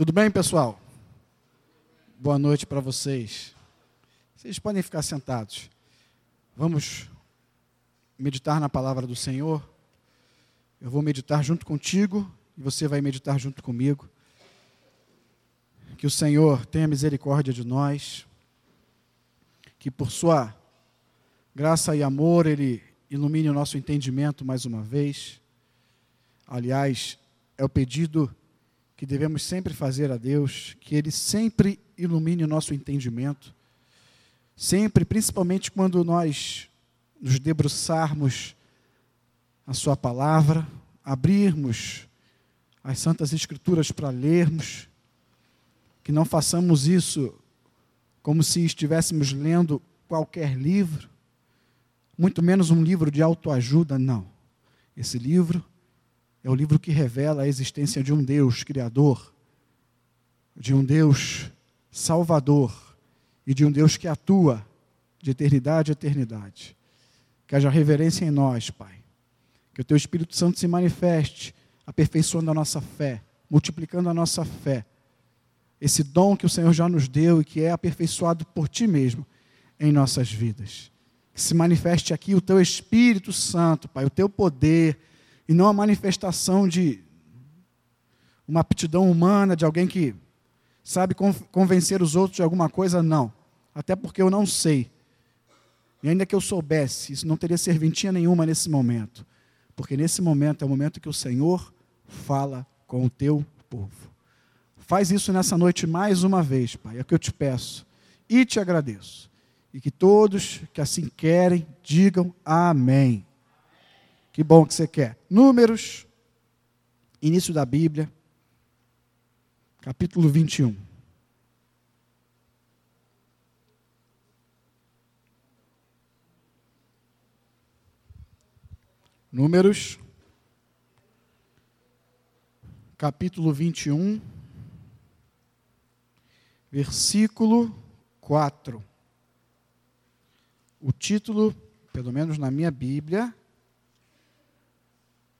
Tudo bem, pessoal? Boa noite para vocês. Vocês podem ficar sentados. Vamos meditar na palavra do Senhor. Eu vou meditar junto contigo e você vai meditar junto comigo. Que o Senhor tenha misericórdia de nós. Que por sua graça e amor ele ilumine o nosso entendimento mais uma vez. Aliás, é o pedido que devemos sempre fazer a Deus, que Ele sempre ilumine o nosso entendimento, sempre, principalmente quando nós nos debruçarmos a Sua palavra, abrirmos as Santas Escrituras para lermos, que não façamos isso como se estivéssemos lendo qualquer livro, muito menos um livro de autoajuda, não. Esse livro é o livro que revela a existência de um Deus criador, de um Deus salvador e de um Deus que atua de eternidade a eternidade. Que haja reverência em nós, Pai. Que o Teu Espírito Santo se manifeste, aperfeiçoando a nossa fé, multiplicando a nossa fé. Esse dom que o Senhor já nos deu e que é aperfeiçoado por Ti mesmo em nossas vidas. Que se manifeste aqui o Teu Espírito Santo, Pai, o Teu poder e não a manifestação de uma aptidão humana, de alguém que sabe convencer os outros de alguma coisa, não. Até porque eu não sei. E ainda que eu soubesse, isso não teria serventia nenhuma nesse momento. Porque nesse momento é o momento que o Senhor fala com o teu povo. Faz isso nessa noite mais uma vez, Pai, é o que eu te peço. E te agradeço. E que todos que assim querem digam amém. Que bom que você quer. Números, início da Bíblia, capítulo 21. Números, capítulo 21, versículo 4. O título, pelo menos na minha Bíblia,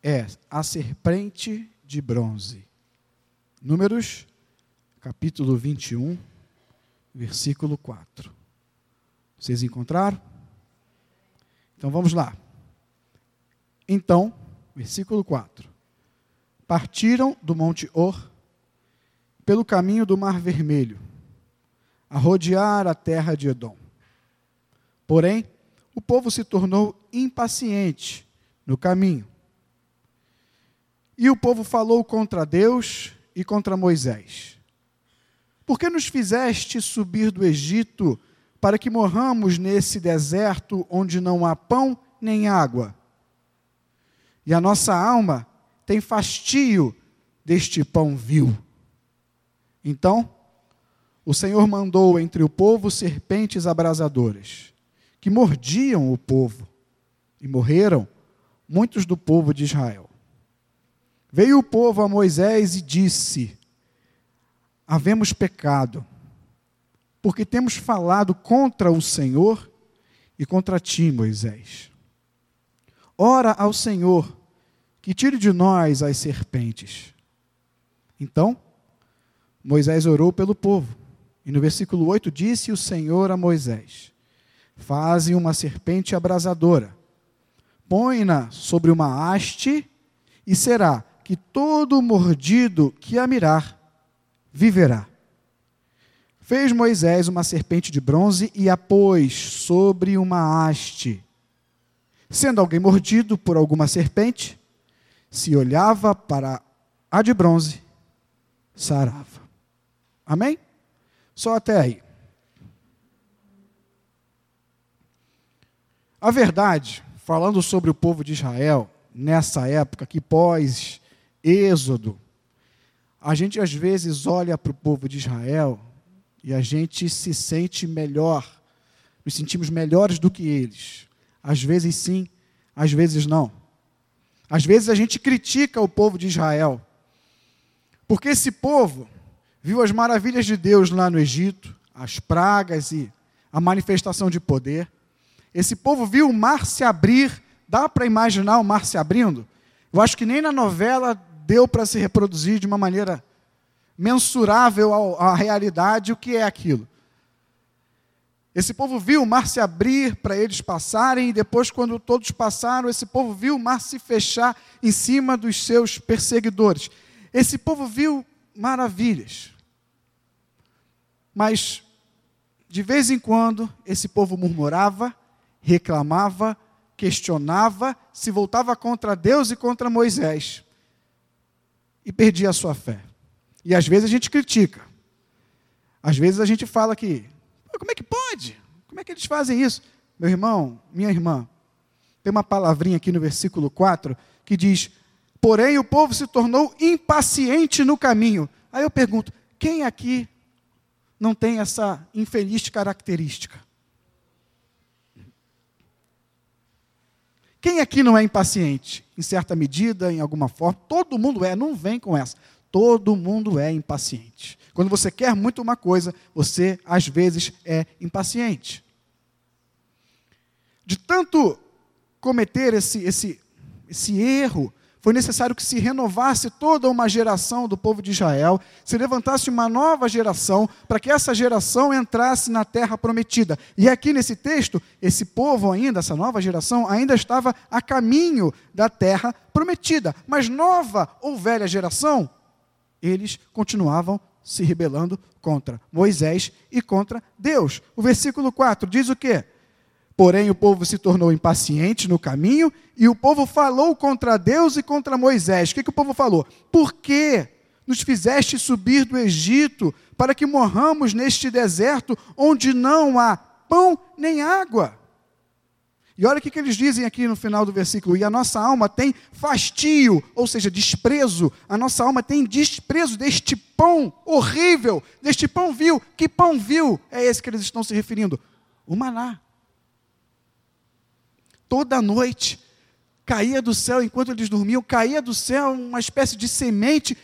é a serpente de bronze. Números, capítulo 21, versículo 4. Vocês encontraram? Então vamos lá. Então, versículo 4. Partiram do Monte Or pelo caminho do Mar Vermelho, a rodear a terra de Edom. Porém, o povo se tornou impaciente no caminho e o povo falou contra Deus e contra Moisés: Por que nos fizeste subir do Egito para que morramos nesse deserto onde não há pão nem água? E a nossa alma tem fastio deste pão vil. Então, o Senhor mandou entre o povo serpentes abrasadoras, que mordiam o povo, e morreram muitos do povo de Israel. Veio o povo a Moisés e disse: Havemos pecado, porque temos falado contra o Senhor e contra ti, Moisés. Ora ao Senhor, que tire de nós as serpentes. Então, Moisés orou pelo povo. E no versículo 8 disse o Senhor a Moisés: Faze uma serpente abrasadora, põe-na sobre uma haste, e será que todo mordido que a mirar viverá. Fez Moisés uma serpente de bronze e a pôs sobre uma haste. Sendo alguém mordido por alguma serpente, se olhava para a de bronze, sarava. Amém? Só até aí. A verdade, falando sobre o povo de Israel, nessa época que pós Êxodo. A gente às vezes olha para o povo de Israel e a gente se sente melhor, nos sentimos melhores do que eles. Às vezes sim, às vezes não. Às vezes a gente critica o povo de Israel, porque esse povo viu as maravilhas de Deus lá no Egito, as pragas e a manifestação de poder. Esse povo viu o mar se abrir, dá para imaginar o mar se abrindo? Eu acho que nem na novela deu para se reproduzir de uma maneira mensurável à realidade o que é aquilo. Esse povo viu o mar se abrir para eles passarem, e depois, quando todos passaram, esse povo viu o mar se fechar em cima dos seus perseguidores. Esse povo viu maravilhas. Mas, de vez em quando, esse povo murmurava, reclamava, questionava, se voltava contra Deus e contra Moisés. E perdia a sua fé. E às vezes a gente critica. Às vezes a gente fala que como é que pode? Como é que eles fazem isso? Meu irmão, minha irmã, tem uma palavrinha aqui no versículo 4 que diz: Porém o povo se tornou impaciente no caminho. Aí eu pergunto: quem aqui não tem essa infeliz característica? Quem aqui não é impaciente? Em certa medida, em alguma forma, todo mundo é, não vem com essa. Todo mundo é impaciente. Quando você quer muito uma coisa, você às vezes é impaciente. De tanto cometer esse, esse, esse erro, foi necessário que se renovasse toda uma geração do povo de Israel, se levantasse uma nova geração, para que essa geração entrasse na terra prometida. E aqui nesse texto, esse povo ainda, essa nova geração, ainda estava a caminho da terra prometida. Mas nova ou velha geração, eles continuavam se rebelando contra Moisés e contra Deus. O versículo 4 diz o quê? Porém, o povo se tornou impaciente no caminho e o povo falou contra Deus e contra Moisés. O que, que o povo falou? Por que nos fizeste subir do Egito para que morramos neste deserto onde não há pão nem água? E olha o que, que eles dizem aqui no final do versículo: e a nossa alma tem fastio, ou seja, desprezo, a nossa alma tem desprezo deste pão horrível, deste pão vil. Que pão vil é esse que eles estão se referindo? O maná. Toda noite caía do céu, enquanto eles dormiam, caía do céu uma espécie de semente,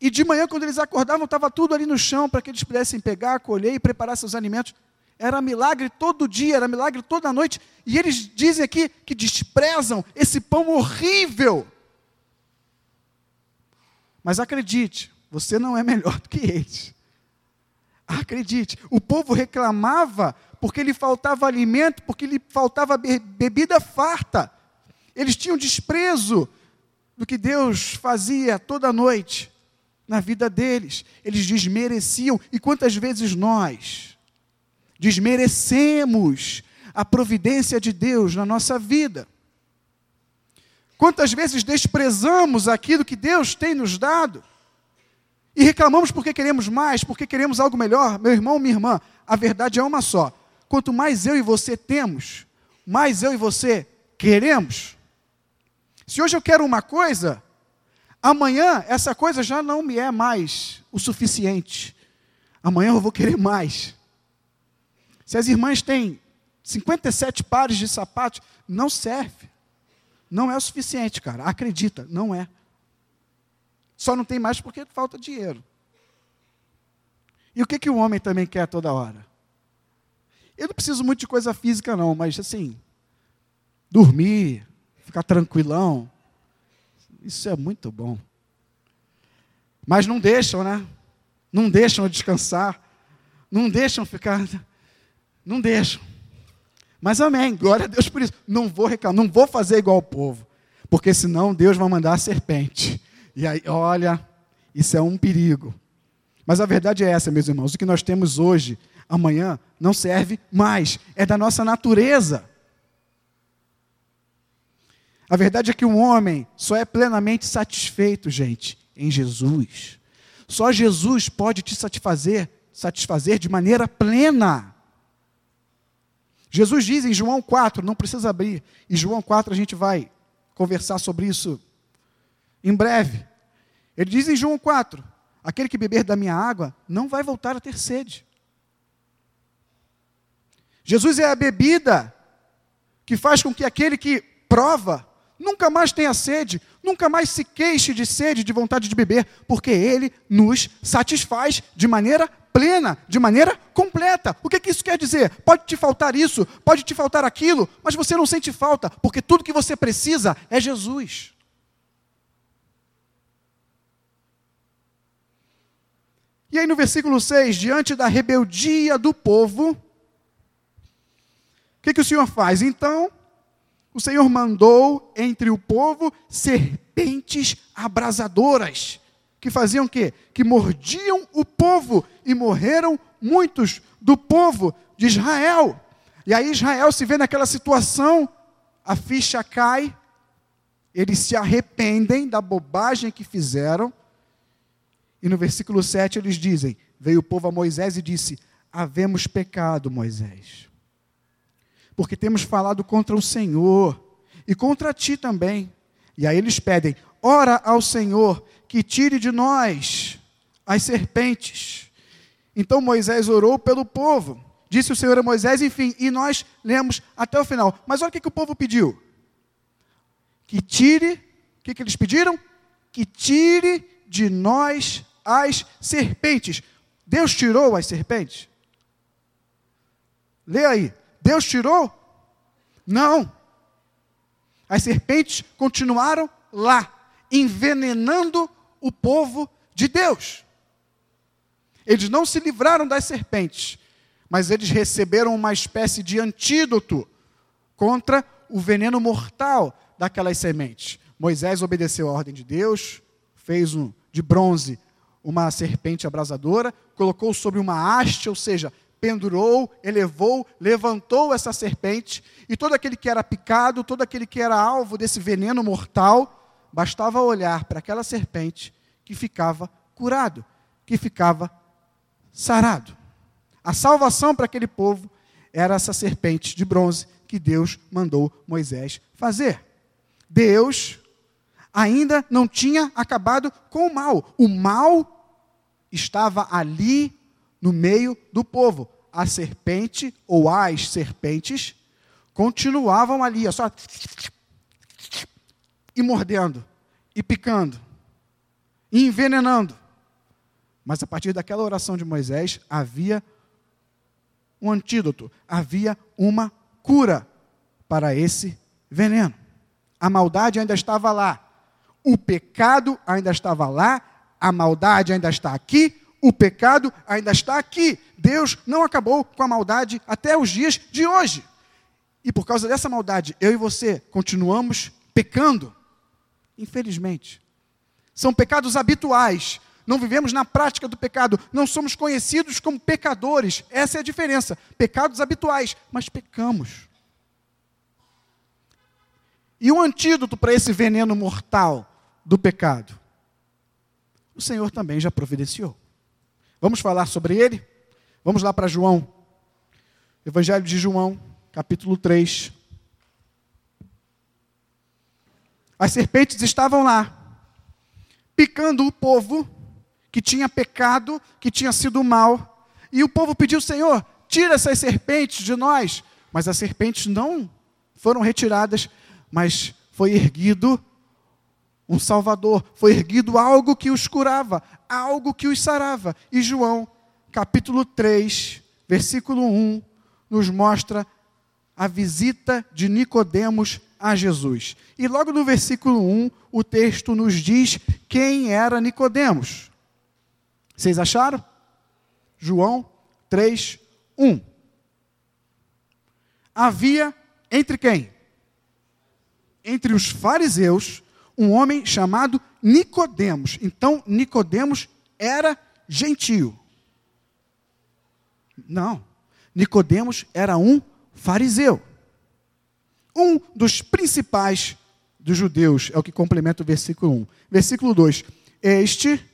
e de manhã, quando eles acordavam, estava tudo ali no chão para que eles pudessem pegar, colher e preparar seus alimentos. Era milagre todo dia, era milagre toda noite. E eles dizem aqui que desprezam esse pão horrível. Mas acredite, você não é melhor do que eles. Acredite, o povo reclamava porque lhe faltava alimento, porque lhe faltava bebida farta. Eles tinham desprezo do que Deus fazia toda noite na vida deles. Eles desmereciam. E quantas vezes nós desmerecemos a providência de Deus na nossa vida. Quantas vezes desprezamos aquilo que Deus tem nos dado e reclamamos porque queremos mais, porque queremos algo melhor? Meu irmão, minha irmã, a verdade é uma só. Quanto mais eu e você temos, mais eu e você queremos. Se hoje eu quero uma coisa, amanhã essa coisa já não me é mais o suficiente. Amanhã eu vou querer mais. Se as irmãs têm 57 pares de sapatos, não serve. Não é o suficiente, cara. Acredita, não é. Só não tem mais porque falta dinheiro. E o que, que o homem também quer toda hora? Eu não preciso muito de coisa física, não, mas assim, dormir, ficar tranquilão, isso é muito bom. Mas não deixam, né? Não deixam descansar, não deixam ficar não deixam. Mas amém, glória a Deus por isso. Não vou reclamar, não vou fazer igual o povo, porque senão Deus vai mandar a serpente. E aí, olha, isso é um perigo. Mas a verdade é essa, meus irmãos: o que nós temos hoje, amanhã, não serve mais, é da nossa natureza. A verdade é que o homem só é plenamente satisfeito, gente, em Jesus. Só Jesus pode te satisfazer, satisfazer de maneira plena. Jesus diz em João 4, não precisa abrir, em João 4 a gente vai conversar sobre isso em breve. Ele diz em João 4: aquele que beber da minha água não vai voltar a ter sede. Jesus é a bebida que faz com que aquele que prova nunca mais tenha sede, nunca mais se queixe de sede, de vontade de beber, porque ele nos satisfaz de maneira plena, de maneira completa. O que, que isso quer dizer? Pode te faltar isso, pode te faltar aquilo, mas você não sente falta, porque tudo que você precisa é Jesus. E aí no versículo 6, diante da rebeldia do povo, o que, que o Senhor faz? Então, o Senhor mandou entre o povo serpentes abrasadoras, que faziam o quê? Que mordiam o povo e morreram muitos do povo de Israel. E aí Israel se vê naquela situação, a ficha cai, eles se arrependem da bobagem que fizeram, e no versículo 7 eles dizem: Veio o povo a Moisés e disse: Havemos pecado, Moisés, porque temos falado contra o Senhor e contra ti também. E aí eles pedem: Ora ao Senhor que tire de nós as serpentes. Então Moisés orou pelo povo. Disse o Senhor a Moisés, enfim, e nós lemos até o final. Mas olha o que, que o povo pediu: que tire, o que, que eles pediram? Que tire de nós as serpentes. Deus tirou as serpentes? Lê aí. Deus tirou? Não. As serpentes continuaram lá, envenenando o povo de Deus. Eles não se livraram das serpentes, mas eles receberam uma espécie de antídoto contra o veneno mortal daquelas sementes. Moisés obedeceu a ordem de Deus, fez um de bronze uma serpente abrasadora, colocou sobre uma haste, ou seja, pendurou, elevou, levantou essa serpente, e todo aquele que era picado, todo aquele que era alvo desse veneno mortal, bastava olhar para aquela serpente que ficava curado, que ficava sarado. A salvação para aquele povo era essa serpente de bronze que Deus mandou Moisés fazer. Deus ainda não tinha acabado com o mal. O mal estava ali no meio do povo. A serpente ou as serpentes continuavam ali, só e mordendo, e picando, e envenenando. Mas a partir daquela oração de Moisés havia um antídoto, havia uma cura para esse veneno. A maldade ainda estava lá, o pecado ainda estava lá, a maldade ainda está aqui, o pecado ainda está aqui. Deus não acabou com a maldade até os dias de hoje. E por causa dessa maldade, eu e você continuamos pecando. Infelizmente. São pecados habituais. Não vivemos na prática do pecado. Não somos conhecidos como pecadores. Essa é a diferença. Pecados habituais, mas pecamos. E o antídoto para esse veneno mortal do pecado? O Senhor também já providenciou. Vamos falar sobre ele? Vamos lá para João. Evangelho de João, capítulo 3. As serpentes estavam lá, picando o povo que tinha pecado, que tinha sido mal. E o povo pediu: Senhor, tira essas serpentes de nós. Mas as serpentes não foram retiradas, mas foi erguido um Salvador, foi erguido algo que os curava, algo que os sarava. E João, capítulo 3, versículo 1, nos mostra a visita de Nicodemos a Jesus. E logo no versículo 1, o texto nos diz quem era Nicodemos. Vocês acharam? João 3, 1. Havia entre quem? Entre os fariseus um homem chamado Nicodemos. Então, Nicodemos era gentio. Não. Nicodemos era um fariseu. Um dos principais dos judeus, é o que complementa o versículo 1. Versículo 2: Este,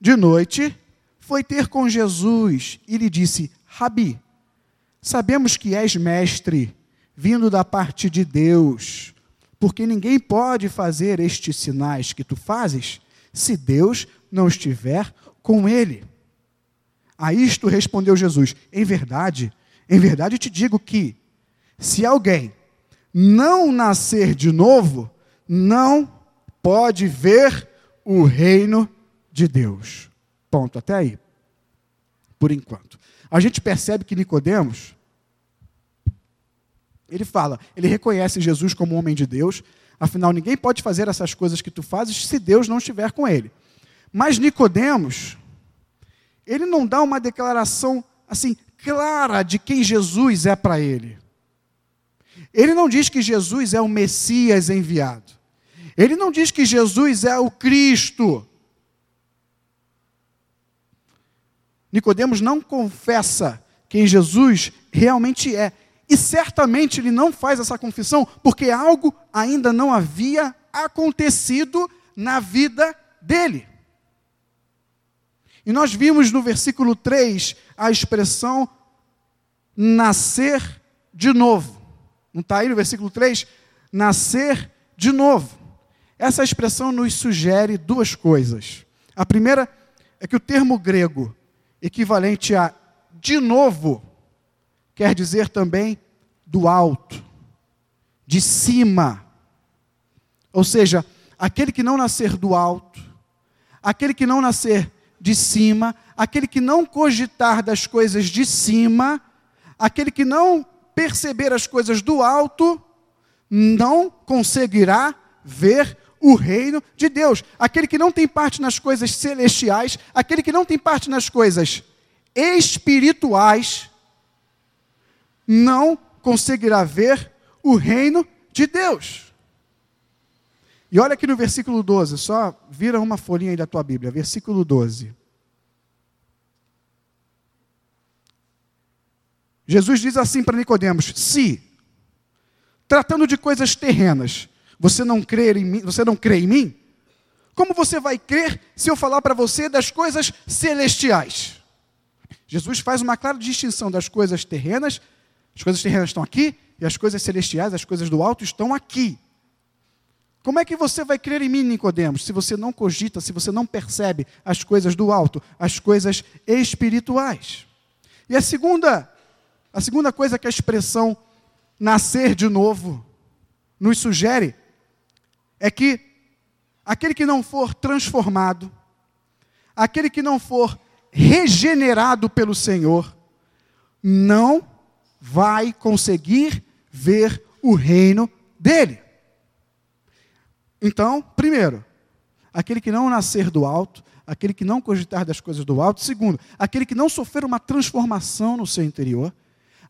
de noite, foi ter com Jesus e lhe disse: Rabi, sabemos que és mestre, vindo da parte de Deus porque ninguém pode fazer estes sinais que tu fazes se Deus não estiver com ele. A isto respondeu Jesus: Em verdade, em verdade te digo que, se alguém não nascer de novo, não pode ver o reino de Deus. Ponto, até aí. Por enquanto. A gente percebe que Nicodemos ele fala, ele reconhece Jesus como homem de Deus, afinal ninguém pode fazer essas coisas que tu fazes se Deus não estiver com ele. Mas Nicodemos, ele não dá uma declaração assim clara de quem Jesus é para ele. Ele não diz que Jesus é o Messias enviado. Ele não diz que Jesus é o Cristo. Nicodemos não confessa quem Jesus realmente é. E certamente ele não faz essa confissão porque algo ainda não havia acontecido na vida dele. E nós vimos no versículo 3 a expressão nascer de novo. Não está aí no versículo 3? Nascer de novo. Essa expressão nos sugere duas coisas. A primeira é que o termo grego equivalente a de novo quer dizer também do alto, de cima. Ou seja, aquele que não nascer do alto, aquele que não nascer de cima, aquele que não cogitar das coisas de cima, aquele que não perceber as coisas do alto, não conseguirá ver o reino de Deus. Aquele que não tem parte nas coisas celestiais, aquele que não tem parte nas coisas espirituais, não conseguirá ver o reino de Deus. E olha aqui no versículo 12, só vira uma folhinha aí da tua Bíblia, versículo 12. Jesus diz assim para Nicodemos: se tratando de coisas terrenas, você não crê em mim, você não crê em mim? Como você vai crer se eu falar para você das coisas celestiais? Jesus faz uma clara distinção das coisas terrenas, as coisas terrenas estão aqui e as coisas celestiais, as coisas do alto estão aqui. Como é que você vai crer em mim, Nicodemos, se você não cogita, se você não percebe as coisas do alto, as coisas espirituais? E a segunda, a segunda coisa que a expressão nascer de novo nos sugere é que aquele que não for transformado, aquele que não for regenerado pelo Senhor, não vai conseguir ver o reino dele. Então, primeiro, aquele que não nascer do alto, aquele que não cogitar das coisas do alto. Segundo, aquele que não sofrer uma transformação no seu interior,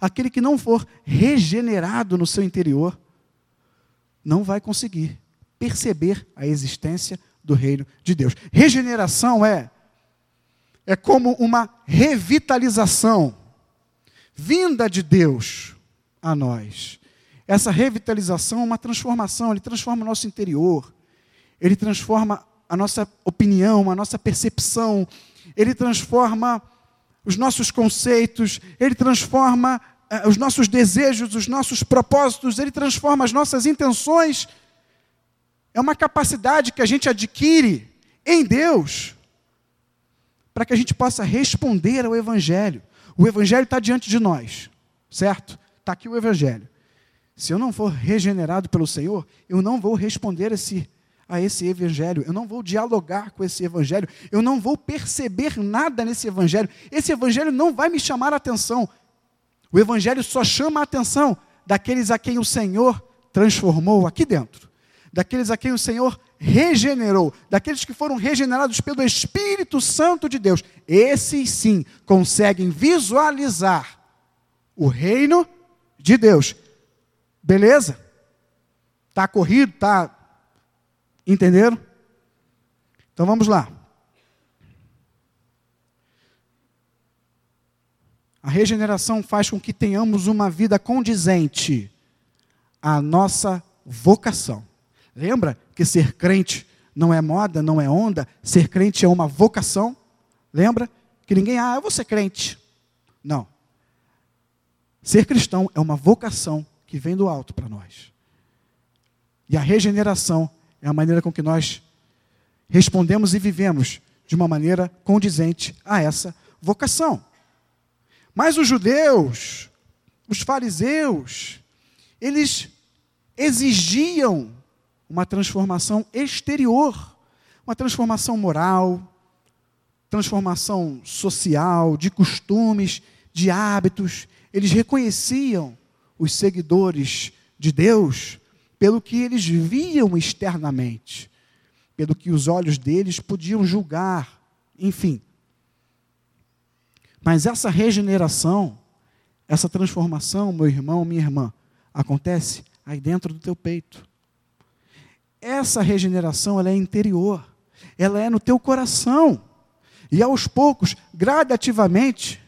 aquele que não for regenerado no seu interior, não vai conseguir perceber a existência do reino de Deus. Regeneração é é como uma revitalização vinda de Deus a nós. Essa revitalização é uma transformação, ele transforma o nosso interior, ele transforma a nossa opinião, a nossa percepção, ele transforma os nossos conceitos, ele transforma uh, os nossos desejos, os nossos propósitos, ele transforma as nossas intenções. É uma capacidade que a gente adquire em Deus para que a gente possa responder ao Evangelho. O Evangelho está diante de nós, certo? Está aqui o Evangelho. Se eu não for regenerado pelo Senhor, eu não vou responder esse, a esse Evangelho, eu não vou dialogar com esse Evangelho, eu não vou perceber nada nesse Evangelho. Esse Evangelho não vai me chamar a atenção. O Evangelho só chama a atenção daqueles a quem o Senhor transformou aqui dentro daqueles a quem o Senhor regenerou, daqueles que foram regenerados pelo Espírito Santo de Deus. Esses sim conseguem visualizar o reino de Deus. Beleza? Está corrido? Está. Entenderam? Então vamos lá. A regeneração faz com que tenhamos uma vida condizente à nossa vocação. Lembra que ser crente não é moda, não é onda, ser crente é uma vocação? Lembra que ninguém, ah, eu vou ser crente. Não. Ser cristão é uma vocação que vem do alto para nós. E a regeneração é a maneira com que nós respondemos e vivemos de uma maneira condizente a essa vocação. Mas os judeus, os fariseus, eles exigiam uma transformação exterior, uma transformação moral, transformação social, de costumes, de hábitos. Eles reconheciam os seguidores de Deus pelo que eles viam externamente, pelo que os olhos deles podiam julgar, enfim. Mas essa regeneração, essa transformação, meu irmão, minha irmã, acontece aí dentro do teu peito. Essa regeneração, ela é interior. Ela é no teu coração. E aos poucos, gradativamente,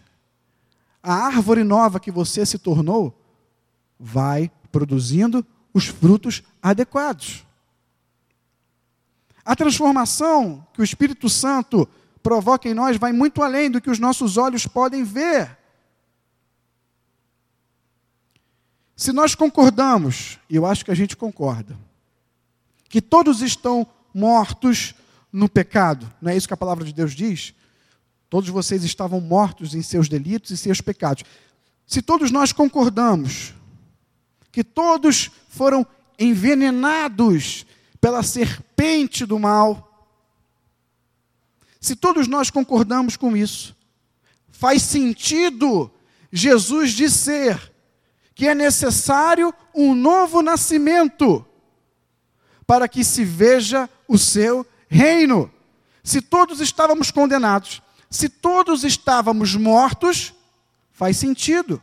a árvore nova que você se tornou vai produzindo os frutos adequados. A transformação que o Espírito Santo provoca em nós vai muito além do que os nossos olhos podem ver. Se nós concordamos, e eu acho que a gente concorda, que todos estão mortos no pecado, não é isso que a palavra de Deus diz? Todos vocês estavam mortos em seus delitos e seus pecados. Se todos nós concordamos que todos foram envenenados pela serpente do mal, se todos nós concordamos com isso, faz sentido Jesus dizer que é necessário um novo nascimento para que se veja o seu reino. Se todos estávamos condenados, se todos estávamos mortos, faz sentido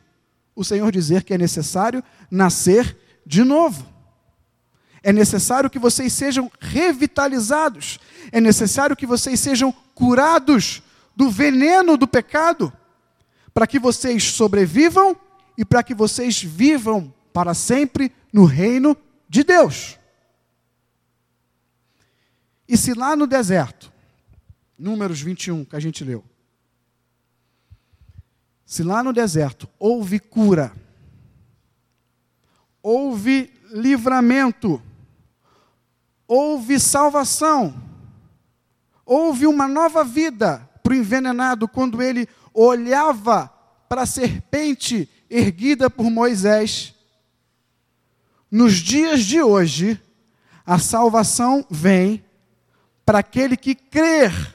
o Senhor dizer que é necessário nascer de novo. É necessário que vocês sejam revitalizados. É necessário que vocês sejam curados do veneno do pecado, para que vocês sobrevivam e para que vocês vivam para sempre no reino de Deus. E se lá no deserto, Números 21, que a gente leu, se lá no deserto houve cura, houve livramento, houve salvação, houve uma nova vida para o envenenado quando ele olhava para a serpente erguida por Moisés. Nos dias de hoje, a salvação vem para aquele que crer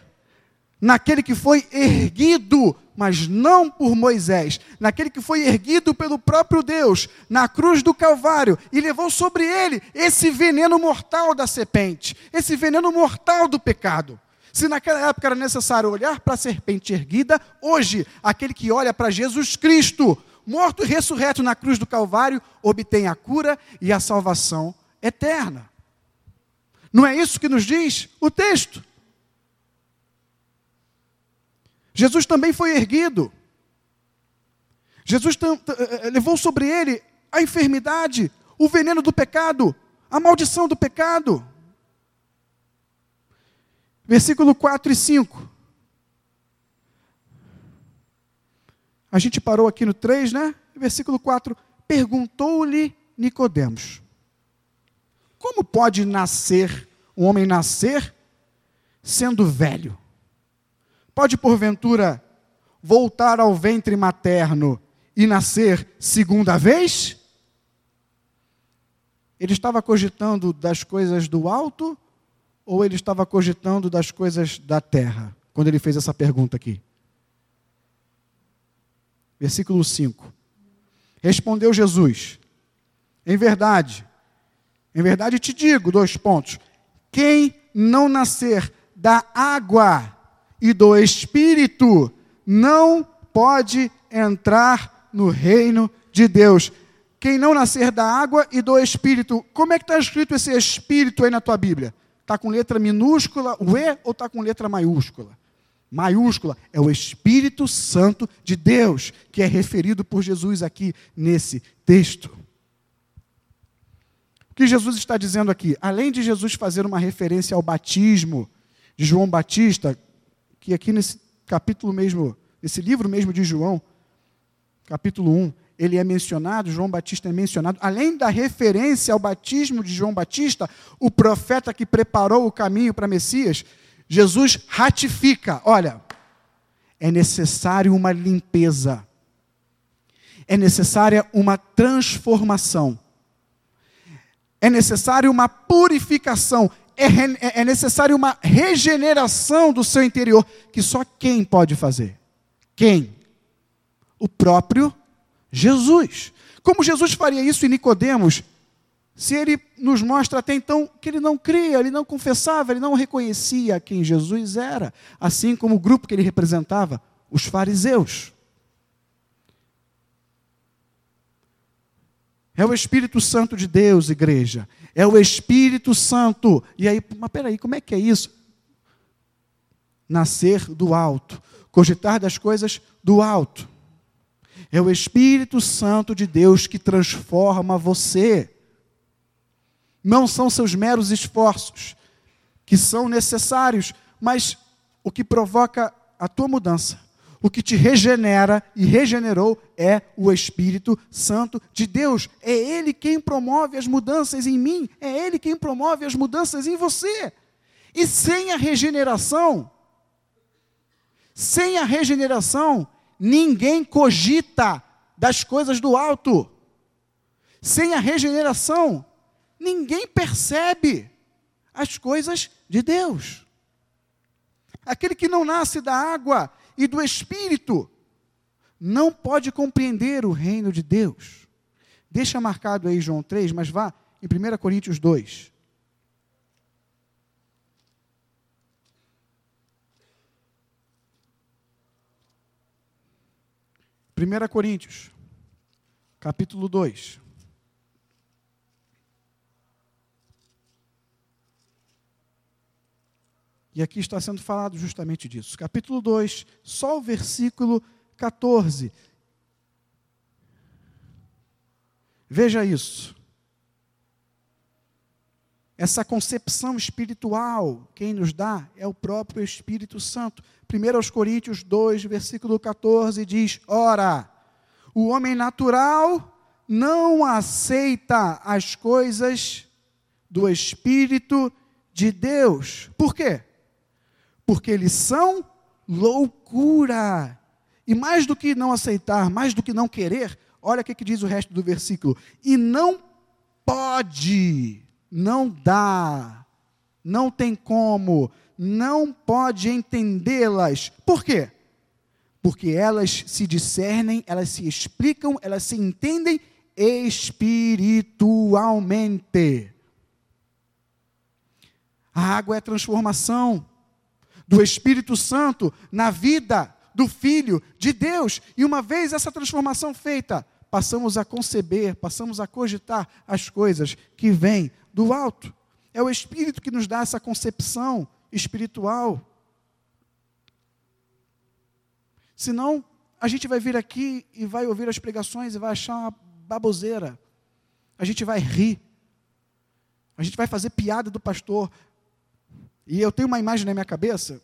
naquele que foi erguido, mas não por Moisés, naquele que foi erguido pelo próprio Deus, na cruz do Calvário, e levou sobre ele esse veneno mortal da serpente, esse veneno mortal do pecado. Se naquela época era necessário olhar para a serpente erguida, hoje, aquele que olha para Jesus Cristo, morto e ressurreto na cruz do Calvário, obtém a cura e a salvação eterna. Não é isso que nos diz o texto? Jesus também foi erguido. Jesus eh, eh, levou sobre ele a enfermidade, o veneno do pecado, a maldição do pecado. Versículo 4 e 5. A gente parou aqui no 3, né? Versículo 4. Perguntou-lhe Nicodemos: como pode nascer, um homem nascer sendo velho? Pode, porventura, voltar ao ventre materno e nascer segunda vez? Ele estava cogitando das coisas do alto ou ele estava cogitando das coisas da terra, quando ele fez essa pergunta aqui? Versículo 5. Respondeu Jesus: Em verdade, em verdade te digo, dois pontos: quem não nascer da água e do espírito não pode entrar no reino de Deus. Quem não nascer da água e do espírito, como é que está escrito esse espírito aí na tua Bíblia? Está com letra minúscula, o E, ou está com letra maiúscula? Maiúscula é o Espírito Santo de Deus, que é referido por Jesus aqui nesse texto. O que Jesus está dizendo aqui? Além de Jesus fazer uma referência ao batismo de João Batista, que aqui nesse capítulo mesmo, nesse livro mesmo de João, capítulo 1, ele é mencionado, João Batista é mencionado, além da referência ao batismo de João Batista, o profeta que preparou o caminho para Messias, Jesus ratifica: olha, é necessário uma limpeza, é necessária uma transformação é necessário uma purificação, é, é, é necessário uma regeneração do seu interior, que só quem pode fazer? Quem? O próprio Jesus. Como Jesus faria isso em Nicodemos, se ele nos mostra até então que ele não cria, ele não confessava, ele não reconhecia quem Jesus era, assim como o grupo que ele representava, os fariseus. É o Espírito Santo de Deus, igreja. É o Espírito Santo. E aí, mas peraí, como é que é isso? Nascer do alto, cogitar das coisas do alto. É o Espírito Santo de Deus que transforma você. Não são seus meros esforços, que são necessários, mas o que provoca a tua mudança, o que te regenera e regenerou é o Espírito Santo de Deus. É Ele quem promove as mudanças em mim, é Ele quem promove as mudanças em você. E sem a regeneração, sem a regeneração, ninguém cogita das coisas do alto. Sem a regeneração, ninguém percebe as coisas de Deus. Aquele que não nasce da água e do Espírito não pode compreender o reino de Deus. Deixa marcado aí João 3, mas vá em 1 Coríntios 2. 1 Coríntios, capítulo 2. E aqui está sendo falado justamente disso. Capítulo 2, só o versículo 14. Veja isso. Essa concepção espiritual, quem nos dá é o próprio Espírito Santo. 1 Coríntios 2, versículo 14 diz: Ora, o homem natural não aceita as coisas do Espírito de Deus. Por quê? Porque eles são loucura. E mais do que não aceitar, mais do que não querer, olha o que, que diz o resto do versículo: e não pode, não dá, não tem como, não pode entendê-las. Por quê? Porque elas se discernem, elas se explicam, elas se entendem espiritualmente. A água é transformação do Espírito Santo na vida do Filho de Deus. E uma vez essa transformação feita, passamos a conceber, passamos a cogitar as coisas que vêm do alto. É o Espírito que nos dá essa concepção espiritual. Senão, a gente vai vir aqui e vai ouvir as pregações e vai achar uma baboseira. A gente vai rir. A gente vai fazer piada do pastor. E eu tenho uma imagem na minha cabeça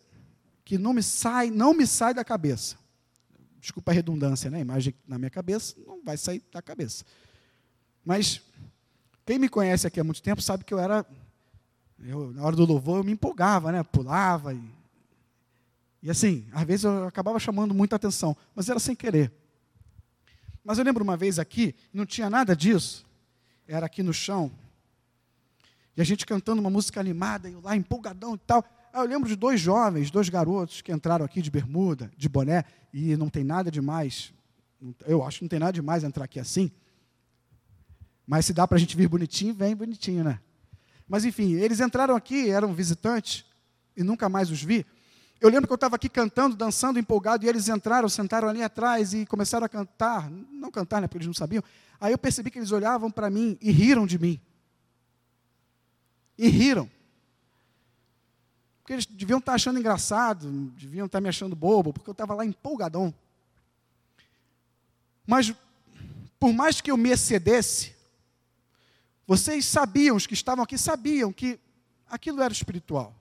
que não me sai, não me sai da cabeça. Desculpa a redundância, né? A imagem na minha cabeça não vai sair da cabeça. Mas quem me conhece aqui há muito tempo sabe que eu era eu, na hora do louvor eu me empolgava, né? Pulava e, e assim, às vezes eu acabava chamando muita atenção, mas era sem querer. Mas eu lembro uma vez aqui, não tinha nada disso, era aqui no chão, e a gente cantando uma música animada, e lá empolgadão e tal. Aí eu lembro de dois jovens, dois garotos que entraram aqui de bermuda, de boné, e não tem nada demais, eu acho que não tem nada demais entrar aqui assim. Mas se dá para a gente vir bonitinho, vem bonitinho, né? Mas enfim, eles entraram aqui, eram visitantes, e nunca mais os vi. Eu lembro que eu estava aqui cantando, dançando, empolgado, e eles entraram, sentaram ali atrás e começaram a cantar. Não cantar, né, porque eles não sabiam. Aí eu percebi que eles olhavam para mim e riram de mim. E riram. Porque eles deviam estar achando engraçado, deviam estar me achando bobo, porque eu estava lá empolgadão. Mas, por mais que eu me excedesse, vocês sabiam, os que estavam aqui sabiam que aquilo era espiritual.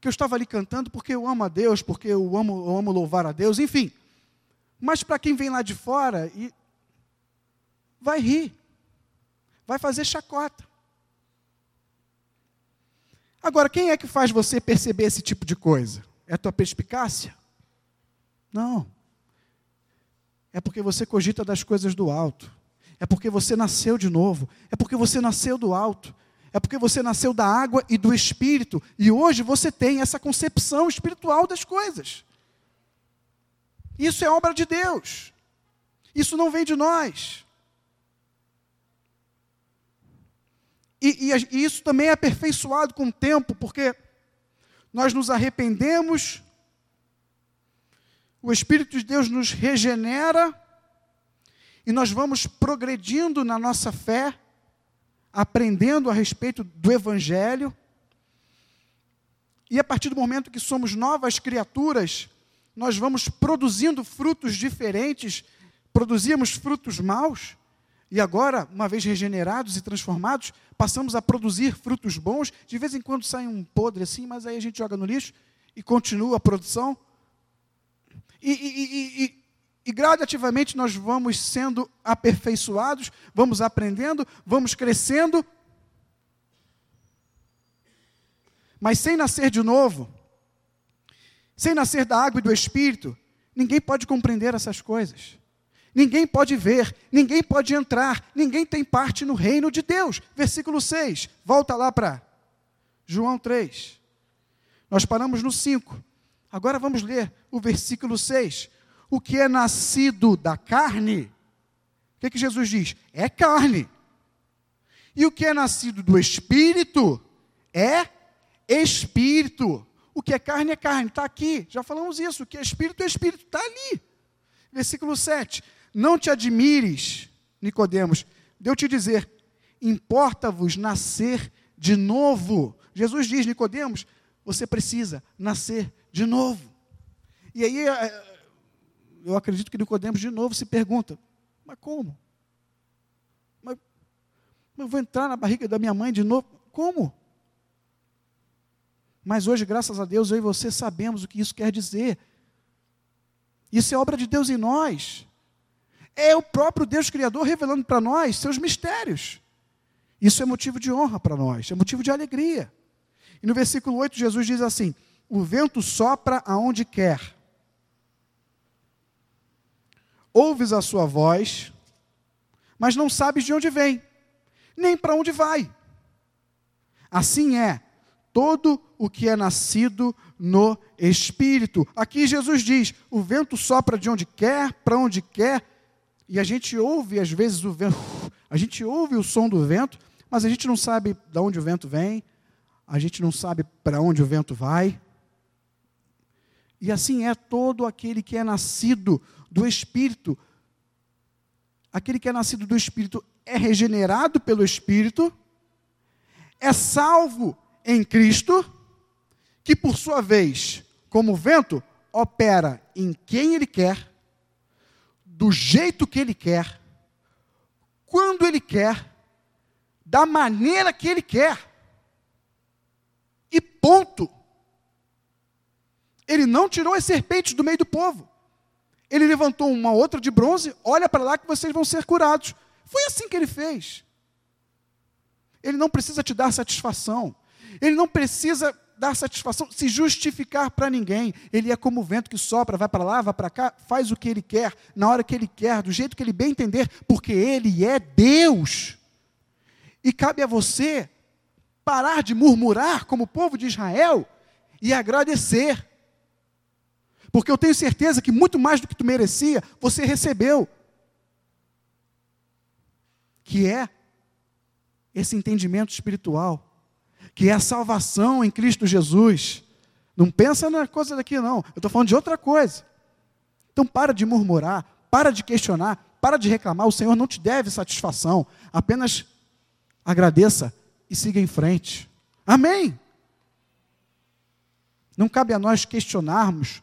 Que eu estava ali cantando porque eu amo a Deus, porque eu amo, eu amo louvar a Deus, enfim. Mas para quem vem lá de fora, e vai rir, vai fazer chacota. Agora, quem é que faz você perceber esse tipo de coisa? É a tua perspicácia? Não. É porque você cogita das coisas do alto é porque você nasceu de novo, é porque você nasceu do alto, é porque você nasceu da água e do espírito, e hoje você tem essa concepção espiritual das coisas. Isso é obra de Deus, isso não vem de nós. E, e, e isso também é aperfeiçoado com o tempo, porque nós nos arrependemos, o Espírito de Deus nos regenera e nós vamos progredindo na nossa fé, aprendendo a respeito do Evangelho. E a partir do momento que somos novas criaturas, nós vamos produzindo frutos diferentes, produzíamos frutos maus, e agora, uma vez regenerados e transformados, passamos a produzir frutos bons. De vez em quando sai um podre assim, mas aí a gente joga no lixo e continua a produção. E, e, e, e gradativamente nós vamos sendo aperfeiçoados, vamos aprendendo, vamos crescendo. Mas sem nascer de novo, sem nascer da água e do Espírito, ninguém pode compreender essas coisas. Ninguém pode ver, ninguém pode entrar, ninguém tem parte no reino de Deus. Versículo 6, volta lá para João 3. Nós paramos no 5. Agora vamos ler o versículo 6. O que é nascido da carne, o que, é que Jesus diz? É carne. E o que é nascido do espírito é espírito. O que é carne é carne, está aqui, já falamos isso. O que é espírito é espírito, está ali. Versículo 7. Não te admires, Nicodemos, de eu te dizer, importa-vos nascer de novo. Jesus diz, Nicodemos, você precisa nascer de novo. E aí é, eu acredito que Nicodemos de novo se pergunta: mas como? Mas, mas eu vou entrar na barriga da minha mãe de novo? Como? Mas hoje, graças a Deus, eu e você sabemos o que isso quer dizer. Isso é obra de Deus em nós. É o próprio Deus Criador revelando para nós seus mistérios. Isso é motivo de honra para nós, é motivo de alegria. E no versículo 8, Jesus diz assim: O vento sopra aonde quer. Ouves a sua voz, mas não sabes de onde vem, nem para onde vai. Assim é todo o que é nascido no Espírito. Aqui Jesus diz: o vento sopra de onde quer, para onde quer, e a gente ouve, às vezes, o vento, a gente ouve o som do vento, mas a gente não sabe de onde o vento vem, a gente não sabe para onde o vento vai. E assim é todo aquele que é nascido do Espírito. Aquele que é nascido do Espírito é regenerado pelo Espírito, é salvo em Cristo, que por sua vez, como vento, opera em quem ele quer do jeito que Ele quer, quando Ele quer, da maneira que Ele quer. E ponto. Ele não tirou as serpentes do meio do povo. Ele levantou uma outra de bronze, olha para lá que vocês vão ser curados. Foi assim que ele fez. Ele não precisa te dar satisfação. Ele não precisa dar satisfação, se justificar para ninguém. Ele é como o vento que sopra, vai para lá, vai para cá, faz o que ele quer, na hora que ele quer, do jeito que ele bem entender, porque ele é Deus. E cabe a você parar de murmurar como o povo de Israel e agradecer. Porque eu tenho certeza que muito mais do que tu merecia, você recebeu. Que é esse entendimento espiritual que é a salvação em Cristo Jesus. Não pensa na coisa daqui, não. Eu estou falando de outra coisa. Então para de murmurar, para de questionar, para de reclamar. O Senhor não te deve satisfação. Apenas agradeça e siga em frente. Amém? Não cabe a nós questionarmos,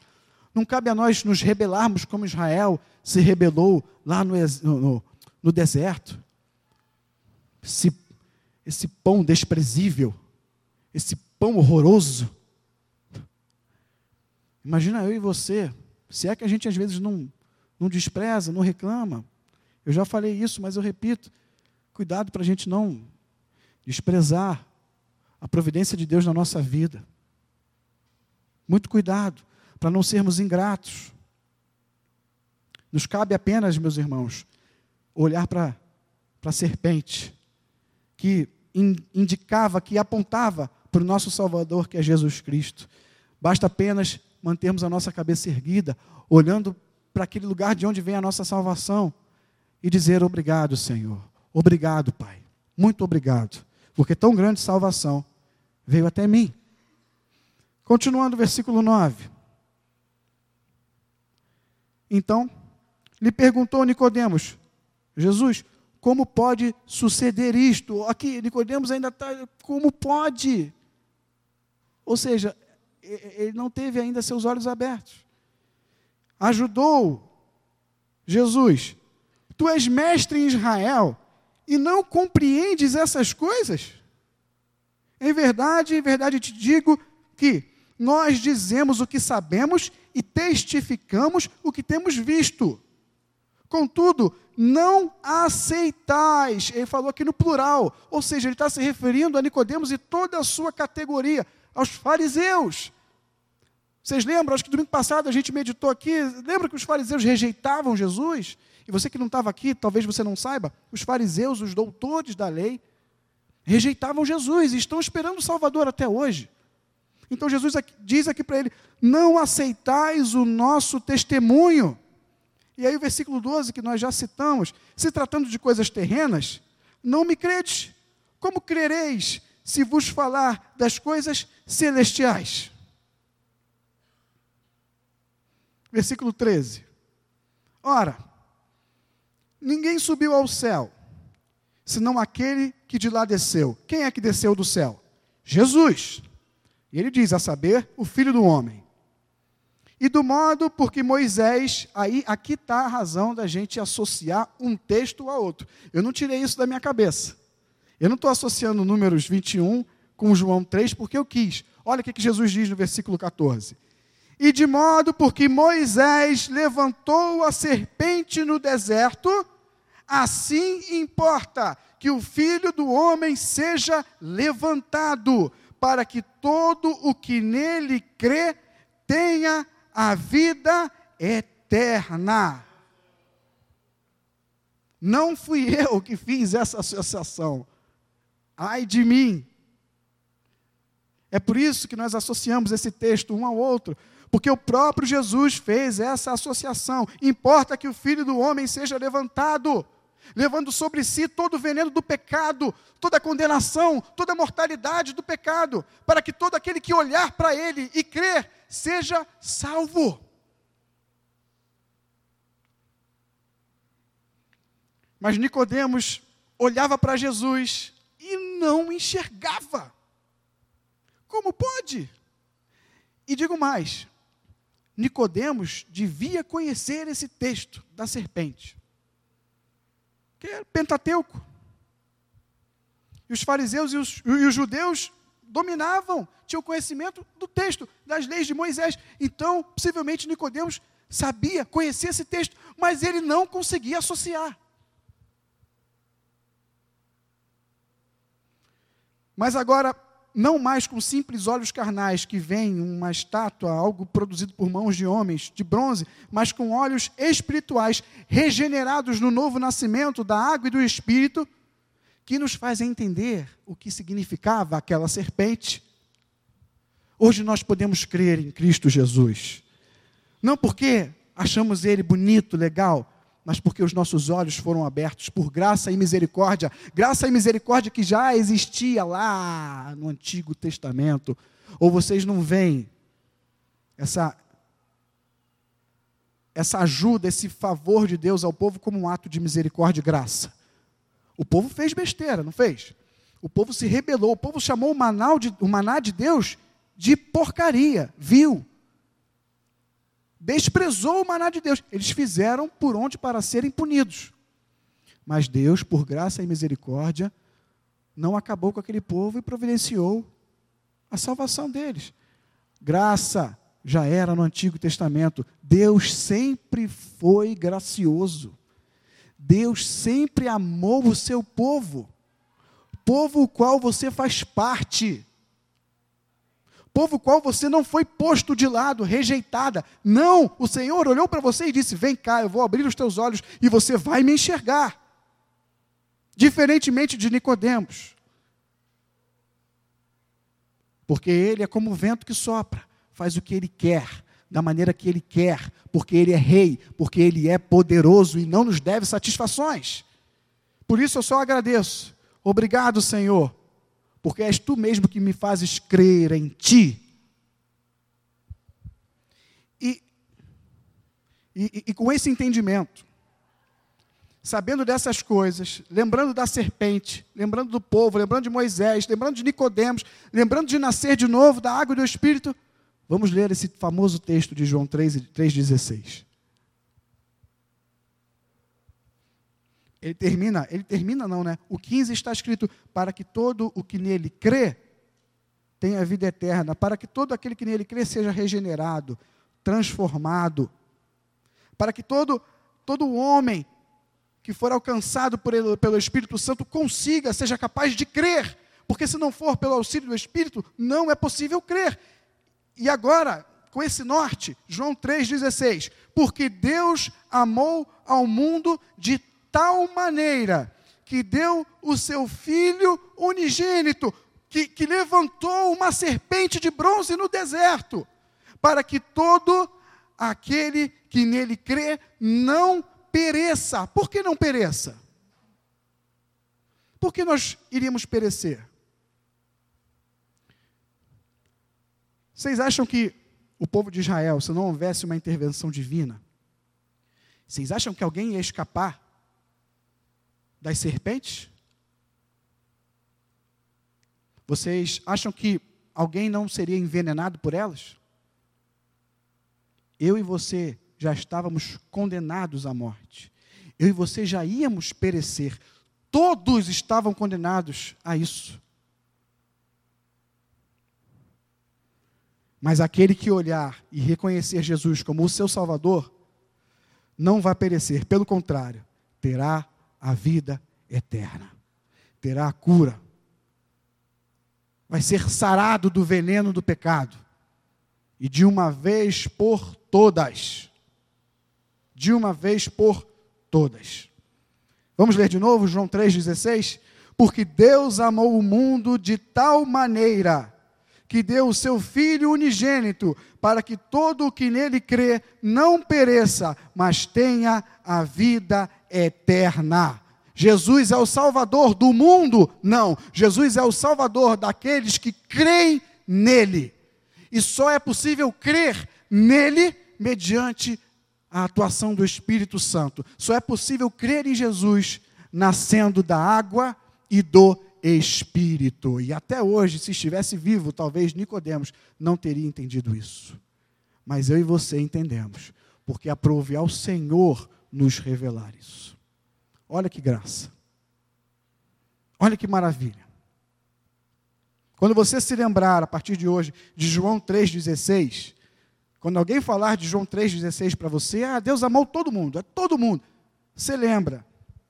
não cabe a nós nos rebelarmos como Israel se rebelou lá no, no, no deserto. Esse, esse pão desprezível esse pão horroroso. Imagina eu e você, se é que a gente às vezes não, não despreza, não reclama. Eu já falei isso, mas eu repito: cuidado para a gente não desprezar a providência de Deus na nossa vida. Muito cuidado para não sermos ingratos. Nos cabe apenas, meus irmãos, olhar para a serpente, que in, indicava, que apontava para o nosso Salvador, que é Jesus Cristo. Basta apenas mantermos a nossa cabeça erguida, olhando para aquele lugar de onde vem a nossa salvação e dizer: Obrigado, Senhor. Obrigado, Pai. Muito obrigado. Porque tão grande salvação veio até mim. Continuando o versículo 9. Então, lhe perguntou Nicodemos: Jesus, como pode suceder isto? Aqui, Nicodemos ainda está. Como pode? Ou seja, ele não teve ainda seus olhos abertos. Ajudou Jesus. Tu és mestre em Israel e não compreendes essas coisas? Em verdade, em verdade te digo que nós dizemos o que sabemos e testificamos o que temos visto. Contudo, não aceitais. Ele falou aqui no plural, ou seja, ele está se referindo a Nicodemos e toda a sua categoria, aos fariseus. Vocês lembram? Acho que domingo passado a gente meditou aqui. Lembra que os fariseus rejeitavam Jesus? E você que não estava aqui, talvez você não saiba, os fariseus, os doutores da lei, rejeitavam Jesus e estão esperando o Salvador até hoje. Então Jesus diz aqui para ele: Não aceitais o nosso testemunho. E aí o versículo 12, que nós já citamos, se tratando de coisas terrenas, não me credes. Como crereis se vos falar das coisas celestiais? Versículo 13. Ora, ninguém subiu ao céu, senão aquele que de lá desceu. Quem é que desceu do céu? Jesus. E ele diz, a saber, o Filho do Homem. E do modo porque Moisés, aí aqui está a razão da gente associar um texto a outro. Eu não tirei isso da minha cabeça. Eu não estou associando números 21 com João 3 porque eu quis. Olha o que, Jesus diz no versículo 14. E de modo porque Moisés levantou a serpente no deserto, assim importa que o filho do homem seja levantado, para que todo o que nele crê tenha a vida eterna. Não fui eu que fiz essa associação. Ai de mim. É por isso que nós associamos esse texto um ao outro, porque o próprio Jesus fez essa associação. Importa que o filho do homem seja levantado, levando sobre si todo o veneno do pecado, toda a condenação, toda a mortalidade do pecado, para que todo aquele que olhar para ele e crer seja salvo. Mas Nicodemos olhava para Jesus não enxergava. Como pode? E digo mais, Nicodemos devia conhecer esse texto da serpente. Que é Pentateuco. E os fariseus e os, e os judeus dominavam, tinham conhecimento do texto, das leis de Moisés. Então, possivelmente, Nicodemos sabia, conhecia esse texto, mas ele não conseguia associar. Mas agora, não mais com simples olhos carnais que veem uma estátua, algo produzido por mãos de homens, de bronze, mas com olhos espirituais, regenerados no novo nascimento da água e do espírito, que nos faz entender o que significava aquela serpente. Hoje nós podemos crer em Cristo Jesus. Não porque achamos ele bonito, legal, mas porque os nossos olhos foram abertos por graça e misericórdia, graça e misericórdia que já existia lá no Antigo Testamento. Ou vocês não veem essa essa ajuda, esse favor de Deus ao povo como um ato de misericórdia e graça? O povo fez besteira, não fez? O povo se rebelou, o povo chamou o de, o maná de Deus de porcaria, viu? Desprezou o maná de Deus. Eles fizeram por onde para serem punidos. Mas Deus, por graça e misericórdia, não acabou com aquele povo e providenciou a salvação deles. Graça já era no Antigo Testamento. Deus sempre foi gracioso. Deus sempre amou o seu povo, povo o qual você faz parte povo qual você não foi posto de lado, rejeitada. Não, o Senhor olhou para você e disse: Vem cá, eu vou abrir os teus olhos e você vai me enxergar. Diferentemente de Nicodemos. Porque ele é como o vento que sopra, faz o que ele quer, da maneira que ele quer, porque ele é rei, porque ele é poderoso e não nos deve satisfações. Por isso eu só agradeço. Obrigado, Senhor, porque és tu mesmo que me fazes crer em ti. E E, e, com esse entendimento, sabendo dessas coisas, lembrando da serpente, lembrando do povo, lembrando de Moisés, lembrando de Nicodemos, lembrando de nascer de novo da água e do Espírito, vamos ler esse famoso texto de João 3,16. Ele termina, ele termina não, né? O 15 está escrito, para que todo o que nele crê tenha vida eterna, para que todo aquele que nele crê seja regenerado, transformado, para que todo, todo homem que for alcançado por ele, pelo Espírito Santo consiga, seja capaz de crer, porque se não for pelo auxílio do Espírito, não é possível crer. E agora, com esse norte, João 3,16: Porque Deus amou ao mundo de tal maneira que deu o seu filho unigênito, que, que levantou uma serpente de bronze no deserto, para que todo aquele que nele crê não pereça. Por que não pereça? Por que nós iríamos perecer? Vocês acham que o povo de Israel, se não houvesse uma intervenção divina, vocês acham que alguém ia escapar das serpentes? Vocês acham que alguém não seria envenenado por elas? Eu e você já estávamos condenados à morte. Eu e você já íamos perecer. Todos estavam condenados a isso. Mas aquele que olhar e reconhecer Jesus como o seu Salvador, não vai perecer, pelo contrário, terá a vida eterna, terá a cura, vai ser sarado do veneno do pecado, e de uma vez por todas. De uma vez por todas. Vamos ler de novo João 3,16? Porque Deus amou o mundo de tal maneira que deu o seu Filho unigênito, para que todo o que nele crê não pereça, mas tenha a vida eterna. Jesus é o Salvador do mundo? Não. Jesus é o Salvador daqueles que creem nele. E só é possível crer nele mediante a atuação do Espírito Santo. Só é possível crer em Jesus nascendo da água e do Espírito. E até hoje, se estivesse vivo, talvez Nicodemos não teria entendido isso. Mas eu e você entendemos, porque aprove ao Senhor nos revelar isso. Olha que graça. Olha que maravilha. Quando você se lembrar, a partir de hoje, de João 3,16, quando alguém falar de João 3,16 para você, ah, Deus amou todo mundo, é todo mundo. Você lembra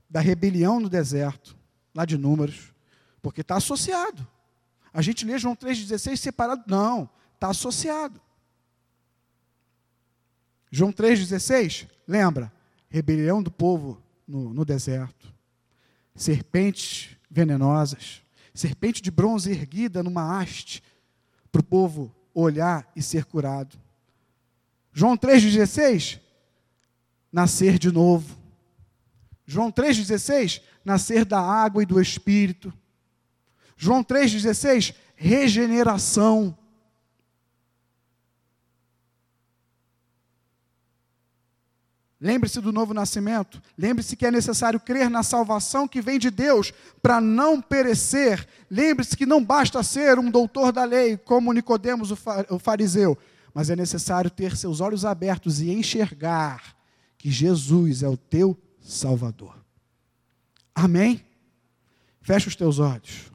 da rebelião no deserto, lá de Números, porque está associado. A gente lê João 3,16 separado, não, está associado. João 3,16, lembra? Rebelião do povo no, no deserto. Serpentes venenosas, serpente de bronze erguida numa haste, para o povo olhar e ser curado. João 3,16, nascer de novo. João 3,16, nascer da água e do Espírito. João 3,16, regeneração. Lembre-se do novo nascimento. Lembre-se que é necessário crer na salvação que vem de Deus para não perecer. Lembre-se que não basta ser um doutor da lei, como Nicodemos o fariseu, mas é necessário ter seus olhos abertos e enxergar que Jesus é o teu Salvador. Amém? Fecha os teus olhos.